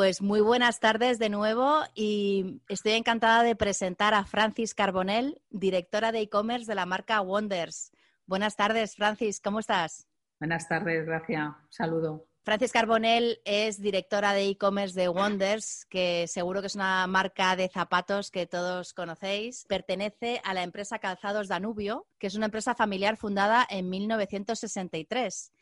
Pues muy buenas tardes de nuevo y estoy encantada de presentar a Francis Carbonell, directora de e-commerce de la marca Wonders. Buenas tardes, Francis, ¿cómo estás? Buenas tardes, gracias. Saludo. Francis Carbonell es directora de e-commerce de Wonders, que seguro que es una marca de zapatos que todos conocéis. Pertenece a la empresa Calzados Danubio, que es una empresa familiar fundada en 1963.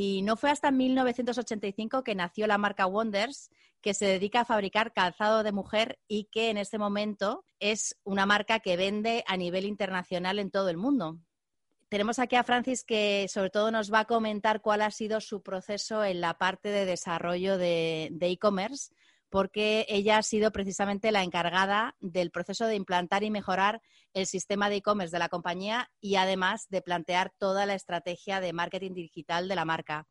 Y no fue hasta 1985 que nació la marca Wonders, que se dedica a fabricar calzado de mujer y que en este momento es una marca que vende a nivel internacional en todo el mundo. Tenemos aquí a Francis que sobre todo nos va a comentar cuál ha sido su proceso en la parte de desarrollo de e-commerce, porque ella ha sido precisamente la encargada del proceso de implantar y mejorar el sistema de e-commerce de la compañía y además de plantear toda la estrategia de marketing digital de la marca.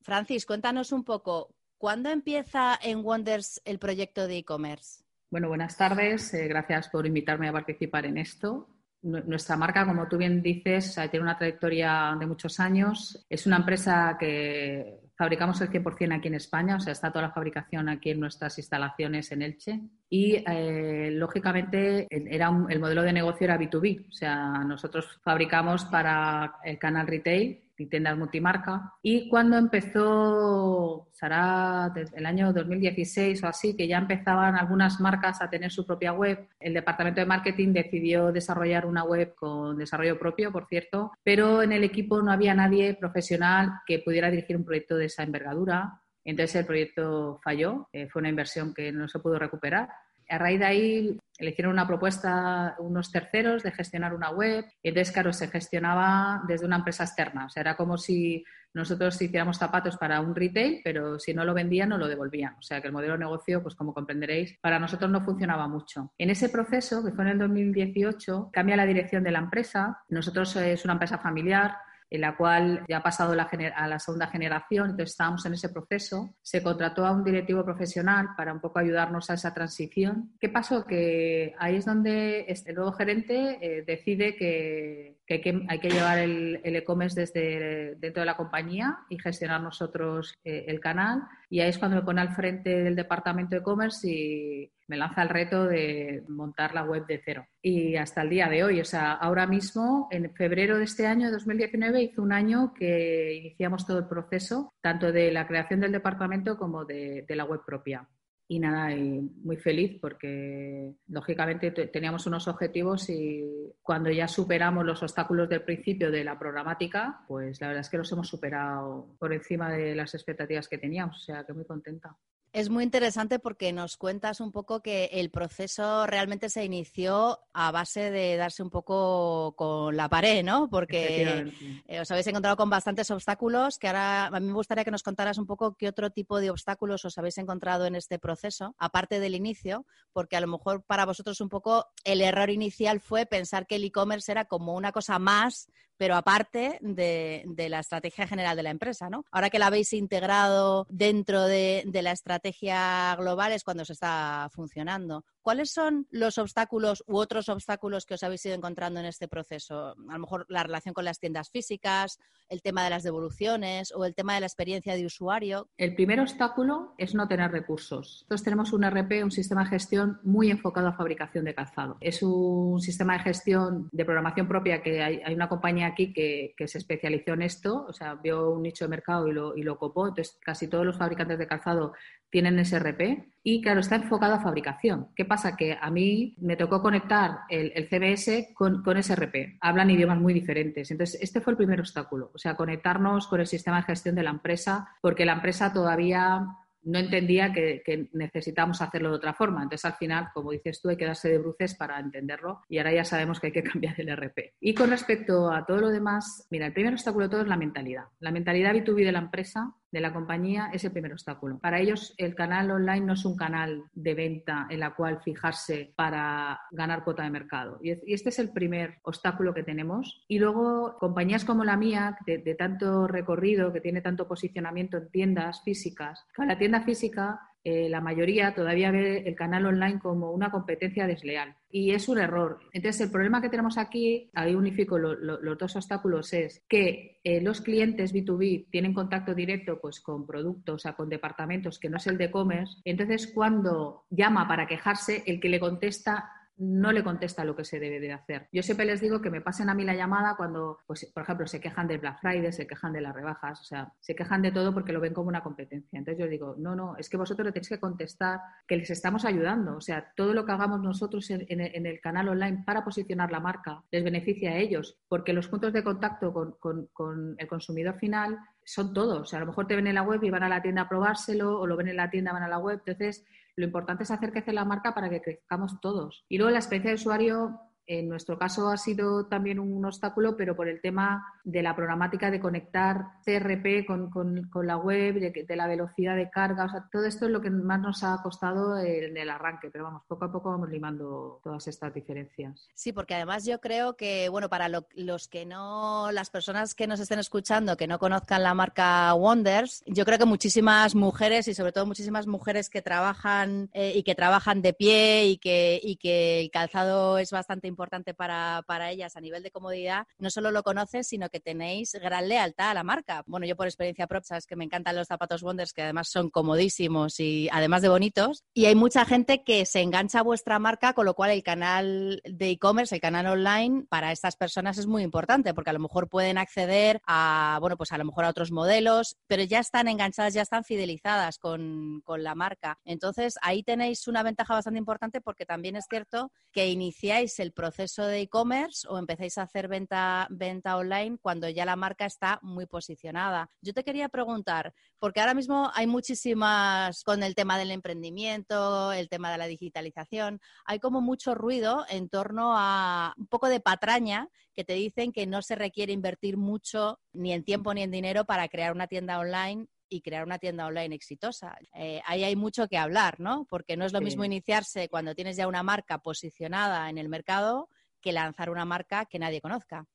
Francis, cuéntanos un poco, ¿cuándo empieza en Wonders el proyecto de e-commerce? Bueno, buenas tardes. Eh, gracias por invitarme a participar en esto. Nuestra marca, como tú bien dices, tiene una trayectoria de muchos años. Es una empresa que fabricamos el 100% aquí en España, o sea, está toda la fabricación aquí en nuestras instalaciones en Elche. Y, eh, lógicamente, era el modelo de negocio era B2B, o sea, nosotros fabricamos para el canal retail tiendas multimarca. Y cuando empezó, será el año 2016 o así, que ya empezaban algunas marcas a tener su propia web, el departamento de marketing decidió desarrollar una web con desarrollo propio, por cierto, pero en el equipo no había nadie profesional que pudiera dirigir un proyecto de esa envergadura. Entonces el proyecto falló, eh, fue una inversión que no se pudo recuperar a raíz de ahí le hicieron una propuesta unos terceros de gestionar una web. Entonces, claro, se gestionaba desde una empresa externa. O sea, era como si nosotros hiciéramos zapatos para un retail, pero si no lo vendían, no lo devolvían. O sea, que el modelo de negocio, pues como comprenderéis, para nosotros no funcionaba mucho. En ese proceso, que fue en el 2018, cambia la dirección de la empresa. Nosotros eh, es una empresa familiar, en la cual ya ha pasado a la segunda generación, entonces estábamos en ese proceso. Se contrató a un directivo profesional para un poco ayudarnos a esa transición. ¿Qué pasó? Que ahí es donde este nuevo gerente eh, decide que que hay que, llevar el e-commerce desde dentro de la compañía y gestionar nosotros eh, el canal. Y ahí es cuando me pone al frente del departamento de e-commerce y me lanza el reto de montar la web de cero. Y hasta el día de hoy, o sea, ahora mismo, en febrero de este año, 2019, hizo un año que iniciamos todo el proceso, tanto de la creación del departamento como de la web propia y nada, muy feliz porque lógicamente teníamos unos objetivos y cuando ya superamos los obstáculos del principio de la programática, pues la verdad es que los hemos superado por encima de las expectativas que teníamos, o sea que muy contenta. Es muy interesante porque nos cuentas un poco que el proceso realmente se inició a base de darse un poco con la pared, ¿no? Porque eh, os habéis encontrado con bastantes obstáculos, que ahora a mí me gustaría que nos contaras un poco qué otro tipo de obstáculos os habéis encontrado en este proceso, aparte del inicio, porque a lo mejor para vosotros un poco el error inicial fue pensar que el e-commerce era como una cosa más pero aparte de, la estrategia general de la empresa, ¿no? Ahora que la habéis integrado dentro de, la estrategia global es cuando se está funcionando. ¿Cuáles son los obstáculos u otros obstáculos que os habéis ido encontrando en este proceso? A lo mejor la relación con las tiendas físicas, el tema de las devoluciones o el tema de la experiencia de usuario. El primer obstáculo es no tener recursos. Nosotros tenemos un RP, un sistema de gestión muy enfocado a fabricación de calzado. Es un sistema de gestión de programación propia que hay, una compañía aquí que, se especializó en esto, o sea, vio un nicho de mercado y lo, y lo copó. Entonces, casi todos los fabricantes de calzado tienen ese RP y claro, está enfocado a fabricación. ¿Qué pasa? Que a mí me tocó conectar el, CBS con, con, SRP. Hablan idiomas muy diferentes. Entonces, este fue el primer obstáculo, o sea, conectarnos con el sistema de gestión de la empresa, porque la empresa todavía no entendía que, que, necesitamos hacerlo de otra forma. Entonces, al final, como dices tú, hay que darse de bruces para entenderlo y ahora ya sabemos que hay que cambiar el RP. Y con respecto a todo lo demás, mira, el primer obstáculo de todo es la mentalidad. La mentalidad B2B de la empresa de la compañía es el primer obstáculo. Para ellos el canal online no es un canal de venta en la cual fijarse para ganar cuota de mercado. Y este es el primer obstáculo que tenemos. Y luego compañías como la mía, de, tanto recorrido, que tiene tanto posicionamiento en tiendas físicas, la tienda física eh, la mayoría todavía ve el canal online como una competencia desleal. Y es un error. Entonces, el problema que tenemos aquí, ahí unifico los dos obstáculos, es que eh, los clientes B2B tienen contacto directo pues, con productos, o sea, con departamentos que no es el de e-commerce. Entonces, cuando llama para quejarse, el que le contesta no le contesta lo que se debe de hacer. Yo siempre les digo que me pasen a mí la llamada cuando, pues, por ejemplo, se quejan del Black Friday, se quejan de las rebajas, o sea, se quejan de todo porque lo ven como una competencia. Entonces yo digo, no, no, es que vosotros le tenéis que contestar que les estamos ayudando. O sea, todo lo que hagamos nosotros en, el canal online para posicionar la marca les beneficia a ellos, porque los puntos de contacto con, con el consumidor final son todos. O sea, a lo mejor te ven en la web y van a la tienda a probárselo, o lo ven en la tienda, van a la web. Entonces, lo importante es hacer crecer la marca para que crezcamos todos. Y luego la experiencia de usuario en nuestro caso ha sido también un obstáculo, pero por el tema de la programática de conectar CRP con, la web, de, la velocidad de carga. O sea, todo esto es lo que más nos ha costado en el arranque, pero vamos, poco a poco vamos limando todas estas diferencias. Sí, porque además yo creo que, bueno, para los que no, las personas que nos estén escuchando, que no conozcan la marca Wonders, yo creo que muchísimas mujeres y sobre todo muchísimas mujeres que trabajan eh, y que trabajan de pie y que, y que el calzado es bastante importante importante para, para, ellas a nivel de comodidad, no solo lo conoces, sino que tenéis gran lealtad a la marca. Bueno, yo por experiencia propia sabes que me encantan los zapatos Wonders, que además son comodísimos y además de bonitos. Y hay mucha gente que se engancha a vuestra marca, con lo cual el canal de e-commerce, el canal online, para estas personas es muy importante, porque a lo mejor pueden acceder a, bueno, pues a lo mejor a otros modelos, pero ya están enganchadas, ya están fidelizadas con, con la marca. Entonces, ahí tenéis una ventaja bastante importante porque también es cierto que iniciáis el proceso proceso de e-commerce o empezáis a hacer venta, venta online cuando ya la marca está muy posicionada. Yo te quería preguntar, porque ahora mismo hay muchísimas, con el tema del emprendimiento, el tema de la digitalización, hay como mucho ruido en torno a un poco de patraña que te dicen que no se requiere invertir mucho ni en tiempo ni en dinero para crear una tienda online y crear una tienda online exitosa. Eh, ahí hay mucho que hablar, ¿no? Porque no es lo mismo iniciarse cuando tienes ya una marca posicionada en el mercado que lanzar una marca que nadie conozca.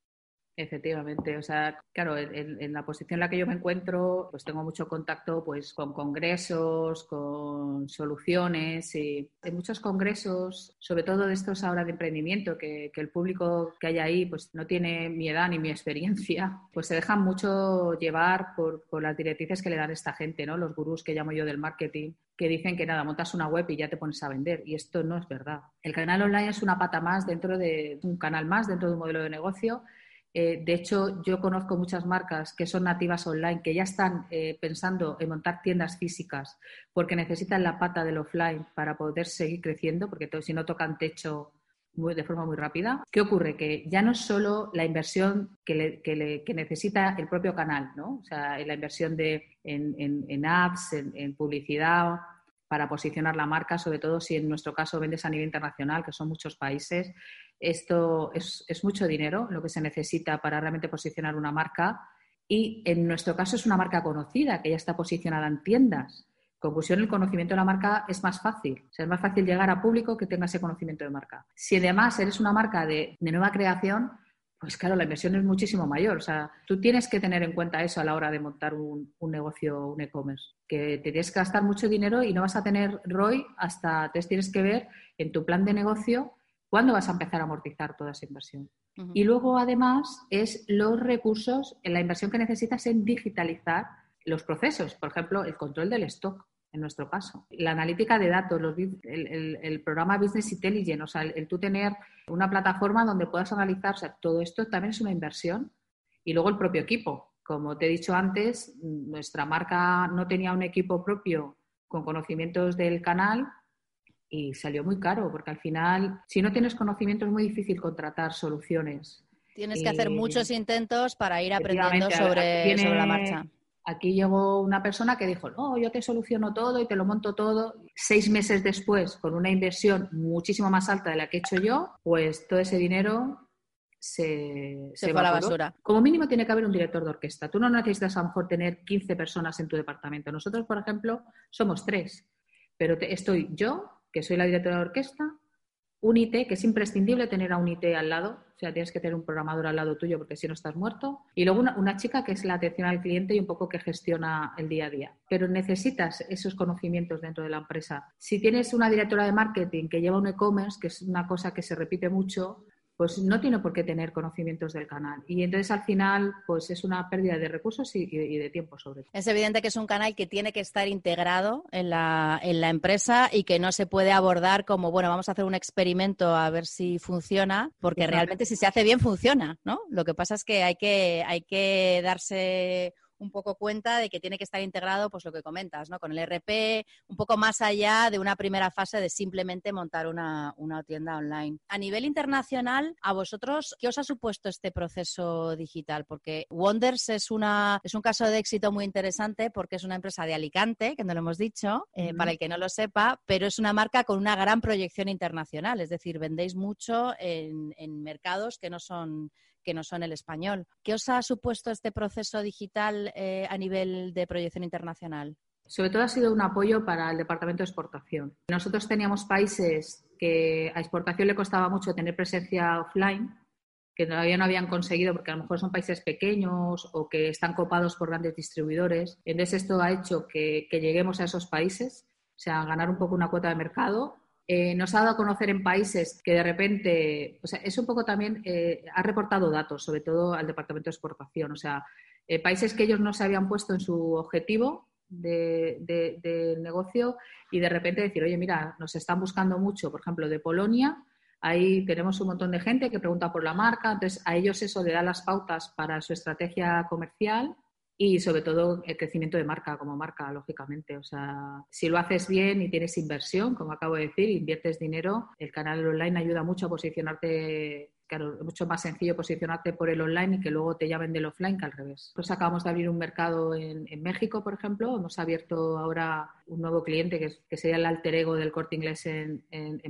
Efectivamente, o sea, claro, en, la posición en la que yo me encuentro, pues tengo mucho contacto pues con congresos, con soluciones y en muchos congresos, sobre todo de estos ahora de emprendimiento, que, el público que hay ahí pues no tiene mi edad ni mi experiencia, pues se dejan mucho llevar por, por las directrices que le dan esta gente, ¿no? Los gurús que llamo yo del marketing, que dicen que nada, montas una web y ya te pones a vender. Y esto no es verdad. El canal online es una pata más dentro de un canal más, dentro de un modelo de negocio eh, de hecho, yo conozco muchas marcas que son nativas online, que ya están eh, pensando en montar tiendas físicas porque necesitan la pata del offline para poder seguir creciendo, porque si no tocan techo de forma muy rápida. ¿Qué ocurre? Que ya no es solo la inversión que, necesita el propio canal, ¿no? O sea, la inversión de, en, apps, en publicidad, para posicionar la marca, sobre todo si en nuestro caso vendes a nivel internacional, que son muchos países. Esto es, mucho dinero lo que se necesita para realmente posicionar una marca y en nuestro caso es una marca conocida, que ya está posicionada en tiendas. Conclusión, el conocimiento de la marca es más fácil. Es más fácil llegar a público que tenga ese conocimiento de marca. Si además eres una marca de, nueva creación, pues claro, la inversión es muchísimo mayor. O sea, tú tienes que tener en cuenta eso a la hora de montar un, negocio, un e-commerce, que te tienes que gastar mucho dinero y no vas a tener ROI hasta, entonces tienes que ver en tu plan de negocio cuándo vas a empezar a amortizar toda esa inversión. Y luego, además, es los recursos, en la inversión que necesitas en digitalizar los procesos, por ejemplo, el control del stock en nuestro caso. La analítica de datos, el, programa Business Intelligence, o sea, el, tú tener una plataforma donde puedas analizar, o sea, todo esto también es una inversión. Y luego el propio equipo. Como te he dicho antes, nuestra marca no tenía un equipo propio con conocimientos del canal y salió muy caro, porque al final, si no tienes conocimiento, es muy difícil contratar soluciones. Tienes que hacer muchos intentos para ir aprendiendo sobre, sobre la marcha. Aquí llegó una persona que dijo, no, yo te soluciono todo y te lo monto todo. Seis meses después, con una inversión muchísimo más alta de la que he hecho yo, pues todo ese dinero se, se, fue a la basura. Como mínimo tiene que haber un director de orquesta. Tú no necesitas a lo mejor tener 15 personas en tu departamento. Nosotros, por ejemplo, somos tres. Pero estoy yo, que soy la directora de orquesta, un IT, que es imprescindible tener a un IT al lado, o sea, tienes que tener un programador al lado tuyo porque si no estás muerto, y luego una, chica que es la atención al cliente y un poco que gestiona el día a día. Pero necesitas esos conocimientos dentro de la empresa. Si tienes una directora de marketing que lleva un e-commerce, que es una cosa que se repite mucho, pues no tiene por qué tener conocimientos del canal. Y entonces al final, pues es una pérdida de recursos y, de tiempo sobre todo. Es evidente que es un canal que tiene que estar integrado en la, en la empresa y que no se puede abordar como, bueno, vamos a hacer un experimento a ver si funciona, porque realmente si se hace bien funciona, ¿no? Lo que pasa es que hay que, hay que darse un poco cuenta de que tiene que estar integrado, pues lo que comentas, ¿no? Con el RP, un poco más allá de una primera fase de simplemente montar una, tienda online. A nivel internacional, ¿a vosotros qué os ha supuesto este proceso digital? Porque Wonders es, una, es un caso de éxito muy interesante porque es una empresa de Alicante, que no lo hemos dicho, eh, para el que no lo sepa, pero es una marca con una gran proyección internacional, es decir, vendéis mucho en, en mercados que no son que no son el español. ¿Qué os ha supuesto este proceso digital eh, a nivel de proyección internacional? Sobre todo ha sido un apoyo para el departamento de exportación. Nosotros teníamos países que a exportación le costaba mucho tener presencia offline, que todavía no habían conseguido porque a lo mejor son países pequeños o que están copados por grandes distribuidores. Entonces esto ha hecho que, que lleguemos a esos países, o sea, ganar un poco una cuota de mercado eh, nos ha dado a conocer en países que de repente, o sea, es un poco también, eh, ha reportado datos, sobre todo al Departamento de Exportación, o sea, eh, países que ellos no se habían puesto en su objetivo de, negocio y de repente decir, oye, mira, nos están buscando mucho, por ejemplo, de Polonia, ahí tenemos un montón de gente que pregunta por la marca, entonces a ellos eso le da las pautas para su estrategia comercial y sobre todo el crecimiento de marca como marca, lógicamente. O sea, si lo haces bien y tienes inversión, como acabo de decir, inviertes dinero, el canal online ayuda mucho a posicionarte claro, es mucho más sencillo posicionarte por el online y que luego te llamen del offline que al revés. Pues acabamos de abrir un mercado en, México, por ejemplo. Hemos abierto ahora un nuevo cliente que, sería el alter ego del corte inglés en,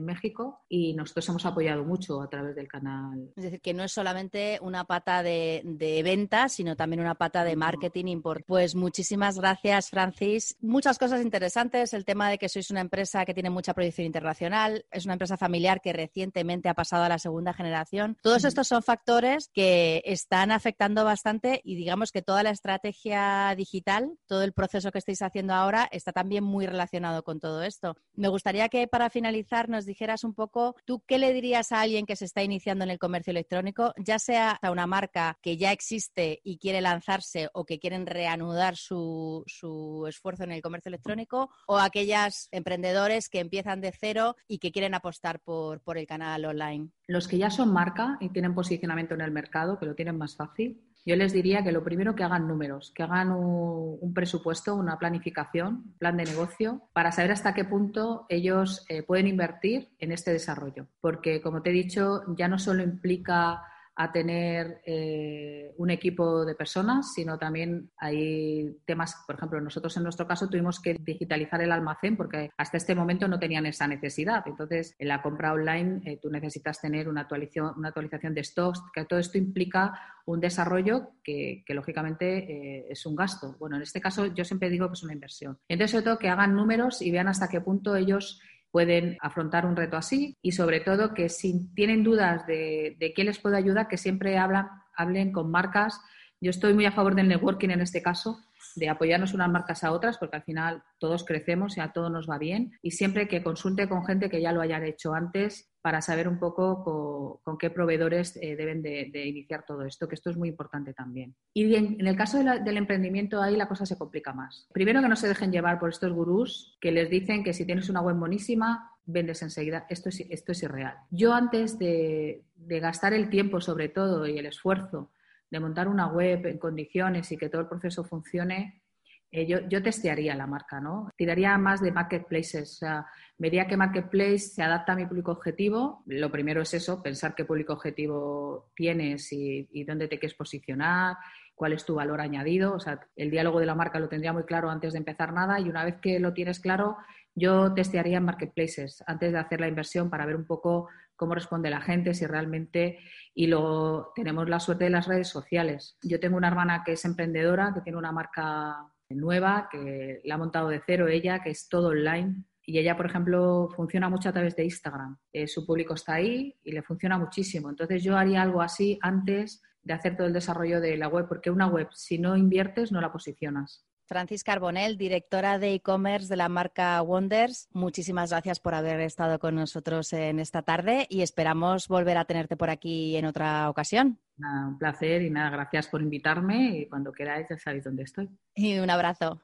México y nosotros hemos apoyado mucho a través del canal. Es decir, que no es solamente una pata de, de ventas, sino también una pata de marketing. Pues muchísimas gracias, Francis. Muchas cosas interesantes. El tema de que sois una empresa que tiene mucha proyección internacional, es una empresa familiar que recientemente ha pasado a la segunda generación todos estos son factores que están afectando bastante y digamos que toda la estrategia digital, todo el proceso que estáis haciendo ahora está también muy relacionado con todo esto. Me gustaría que para finalizar nos dijeras un poco, ¿tú qué le dirías a alguien que se está iniciando en el comercio electrónico, ya sea a una marca que ya existe y quiere lanzarse o que quieren reanudar su, esfuerzo en el comercio electrónico o aquellas emprendedores que empiezan de cero y que quieren apostar por el canal online? Los que ya son marca y tienen posicionamiento en el mercado, que lo tienen más fácil, yo les diría que lo primero que hagan números, que hagan un, presupuesto, una planificación, plan de negocio, para saber hasta qué punto ellos eh, pueden invertir en este desarrollo. Porque, como te he dicho, ya no solo implica a tener eh, un equipo de personas, sino también hay temas, por ejemplo, nosotros en nuestro caso tuvimos que digitalizar el almacén porque hasta este momento no tenían esa necesidad. Entonces, en la compra online eh, tú necesitas tener una actualización, una actualización de stocks, que todo esto implica un desarrollo que, lógicamente eh, es un gasto. Bueno, en este caso yo siempre digo que es una inversión. Entonces, sobre todo que hagan números y vean hasta qué punto ellos pueden afrontar un reto así y sobre todo que si tienen dudas de, de qué les puede ayudar, que siempre hablan, hablen con marcas. Yo estoy muy a favor del networking en este caso, de apoyarnos unas marcas a otras, porque al final todos crecemos y a todos nos va bien. Y siempre que consulte con gente que ya lo hayan hecho antes para saber un poco con, qué proveedores eh, deben de, iniciar todo esto, que esto es muy importante también. Y en, el caso del emprendimiento ahí la cosa se complica más. Primero que no se dejen llevar por estos gurús que les dicen que si tienes una web buenísima, vendes enseguida. Esto es, esto es irreal. Yo antes de gastar el tiempo sobre todo y el esfuerzo de montar una web en condiciones y que todo el proceso funcione, Eh, yo, yo, testearía la marca, ¿no? Tiraría más de marketplaces. O sea, vería qué marketplace se adapta a mi público objetivo. Lo primero es eso, pensar qué público objetivo tienes y, y dónde te quieres posicionar, cuál es tu valor añadido. O sea, el diálogo de la marca lo tendría muy claro antes de empezar nada y una vez que lo tienes claro, yo testearía en marketplaces antes de hacer la inversión para ver un poco cómo responde la gente, si realmente... Y luego tenemos la suerte de las redes sociales. Yo tengo una hermana que es emprendedora, que tiene una marca nueva, que la ha montado de cero ella, que es todo online. Y ella, por ejemplo, funciona mucho a través de Instagram. Eh, su público está ahí y le funciona muchísimo. Entonces yo haría algo así antes de hacer todo el desarrollo de la web, porque una web, si no inviertes, no la posicionas. Francis Carbonell, directora de e-commerce de la marca Wonders, muchísimas gracias por haber estado con nosotros en esta tarde y esperamos volver a tenerte por aquí en otra ocasión. un placer y nada, gracias por invitarme y cuando queráis ya sabéis dónde estoy. Y un abrazo.